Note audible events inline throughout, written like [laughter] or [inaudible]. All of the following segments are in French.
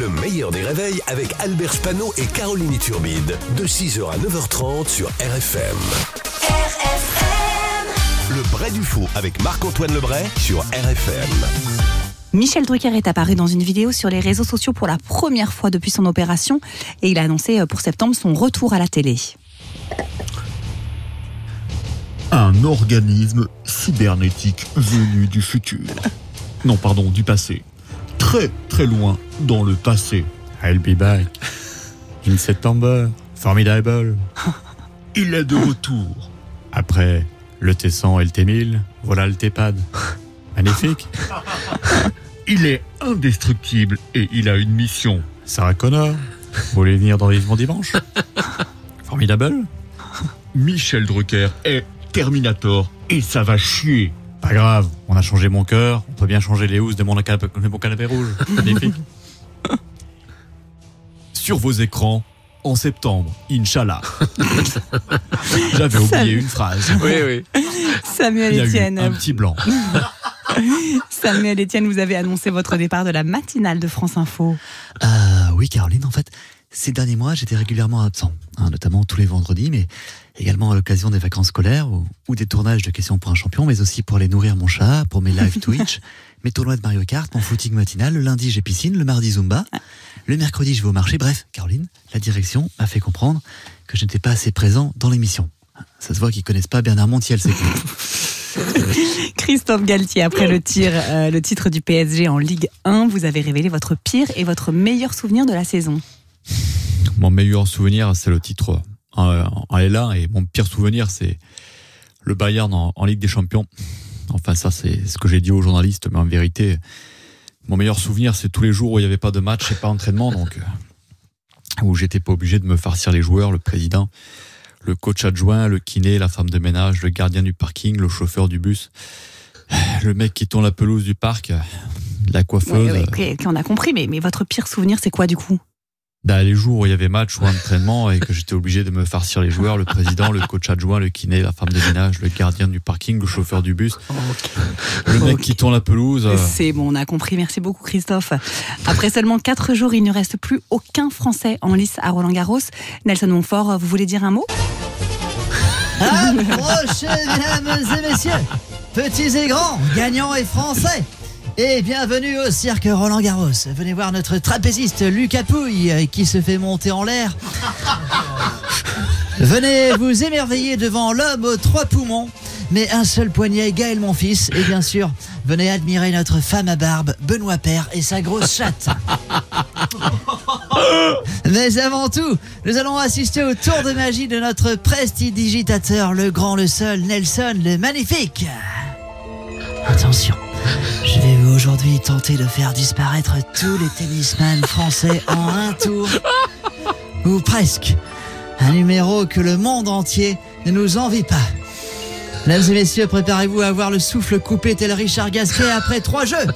Le meilleur des réveils avec Albert Spano et Caroline Turbide. De 6h à 9h30 sur RFM. Le Bray du Faux avec Marc-Antoine Lebray sur RFM. Michel Drucker est apparu dans une vidéo sur les réseaux sociaux pour la première fois depuis son opération et il a annoncé euh, pour septembre son retour à la télé. Un organisme cybernétique venu du futur. Non, pardon, du passé. Très, très loin dans le passé. I'll be back. [laughs] In September. Formidable. [laughs] Il est de retour. Après le T100 et le T1000, voilà le T-Pad. [laughs] Magnifique. Il est indestructible et il a une mission. Sarah Connor, vous voulez venir dans Vivement Dimanche? Formidable. Michel Drucker est Terminator et ça va chier. Pas grave, on a changé mon cœur, on peut bien changer les housses de mon canapé, de mon canapé rouge. [laughs] Magnifique. Sur vos écrans, en septembre, Inch'Allah. [laughs] J'avais oublié une phrase. [laughs] Oui, oui. Samuel Etienne, un petit blanc. Samuel Etienne, vous avez annoncé votre départ de la matinale de France Info. Euh, oui, Caroline, en fait, ces derniers mois, j'étais régulièrement absent, hein, notamment tous les vendredis, mais également à l'occasion des vacances scolaires ou, ou des tournages de questions pour un champion, mais aussi pour aller nourrir mon chat, pour mes live Twitch, [laughs] mes tournois de Mario Kart, mon footing matinal. Le lundi, j'ai piscine, le mardi, Zumba. Le mercredi, je vais au marché. Bref, Caroline, la direction m'a fait comprendre que je n'étais pas assez présent dans l'émission. Ça se voit qu'ils connaissent pas Bernard Montiel, c'est clair. [laughs] Christophe Galtier, après le, tir, euh, le titre du PSG en Ligue 1, vous avez révélé votre pire et votre meilleur souvenir de la saison. Mon meilleur souvenir, c'est le titre en, en L1 et mon pire souvenir, c'est le Bayern en, Ligue des Champions. Enfin, ça, c'est ce que j'ai dit aux journalistes, mais en vérité, mon meilleur souvenir, c'est tous les jours où il n'y avait pas de match et pas d'entraînement, donc où j'étais pas obligé de me farcir les joueurs, le président, le coach adjoint, le kiné, la femme de ménage, le gardien du parking, le chauffeur du bus, le mec qui tourne la pelouse du parc, la coiffeuse. Oui, on a compris, mais votre pire souvenir, c'est quoi du coup? Bah, les jours où il y avait match ou entraînement et que j'étais obligé de me farcir les joueurs, le président, le coach adjoint, le kiné, la femme de ménage, le gardien du parking, le chauffeur du bus, le mec qui tourne la pelouse. euh, C'est bon, on a compris. Merci beaucoup, Christophe. Après seulement 4 jours, il ne reste plus aucun Français en lice à Roland-Garros. Nelson Montfort, vous voulez dire un mot? Approchez, mesdames et messieurs, petits et grands, gagnants et français. Et bienvenue au cirque Roland Garros. Venez voir notre trapéziste Lucas Pouille euh, qui se fait monter en l'air. [laughs] Venez vous émerveiller devant l'homme aux trois poumons, mais un seul poignet, Gaël mon fils. Et bien sûr, venez admirer notre femme à barbe, Benoît Père, et sa grosse chatte. [laughs] Mais avant tout, nous allons assister au tour de magie de notre prestidigitateur, le grand, le seul, Nelson, le magnifique. Attention, je vais aujourd'hui tenter de faire disparaître tous les tennisman français en un tour. Ou presque. Un numéro que le monde entier ne nous envie pas. Mesdames et messieurs, préparez-vous à avoir le souffle coupé tel Richard Gasquet après trois jeux.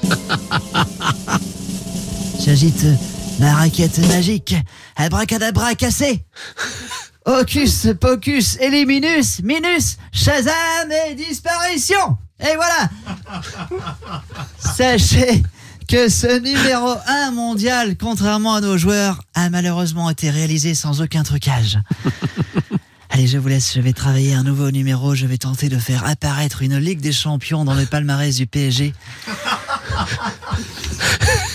J'agite ma raquette magique. Abracadabra cassé. Hocus pocus eliminus minus Shazam et disparition. Et voilà. [laughs] Sachez que ce numéro 1 mondial, contrairement à nos joueurs, a malheureusement été réalisé sans aucun trucage. [laughs] Allez, je vous laisse, je vais travailler un nouveau numéro, je vais tenter de faire apparaître une Ligue des Champions dans le palmarès du PSG. [laughs]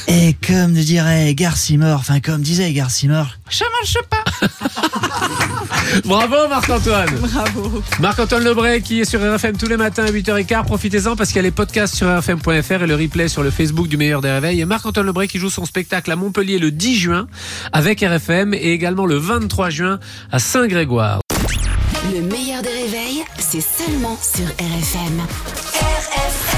Et comme dirait Garcimore, enfin comme disait Garcimore, ça marche pas. [laughs] Bravo Marc-Antoine Bravo. Marc-Antoine Lebray qui est sur RFM tous les matins à 8h15. Profitez-en parce qu'il y a les podcasts sur RFM.fr et le replay sur le Facebook du meilleur des réveils. Et Marc-Antoine Lebray qui joue son spectacle à Montpellier le 10 juin avec RFM et également le 23 juin à Saint-Grégoire. Le meilleur des réveils, c'est seulement sur RFM. RFM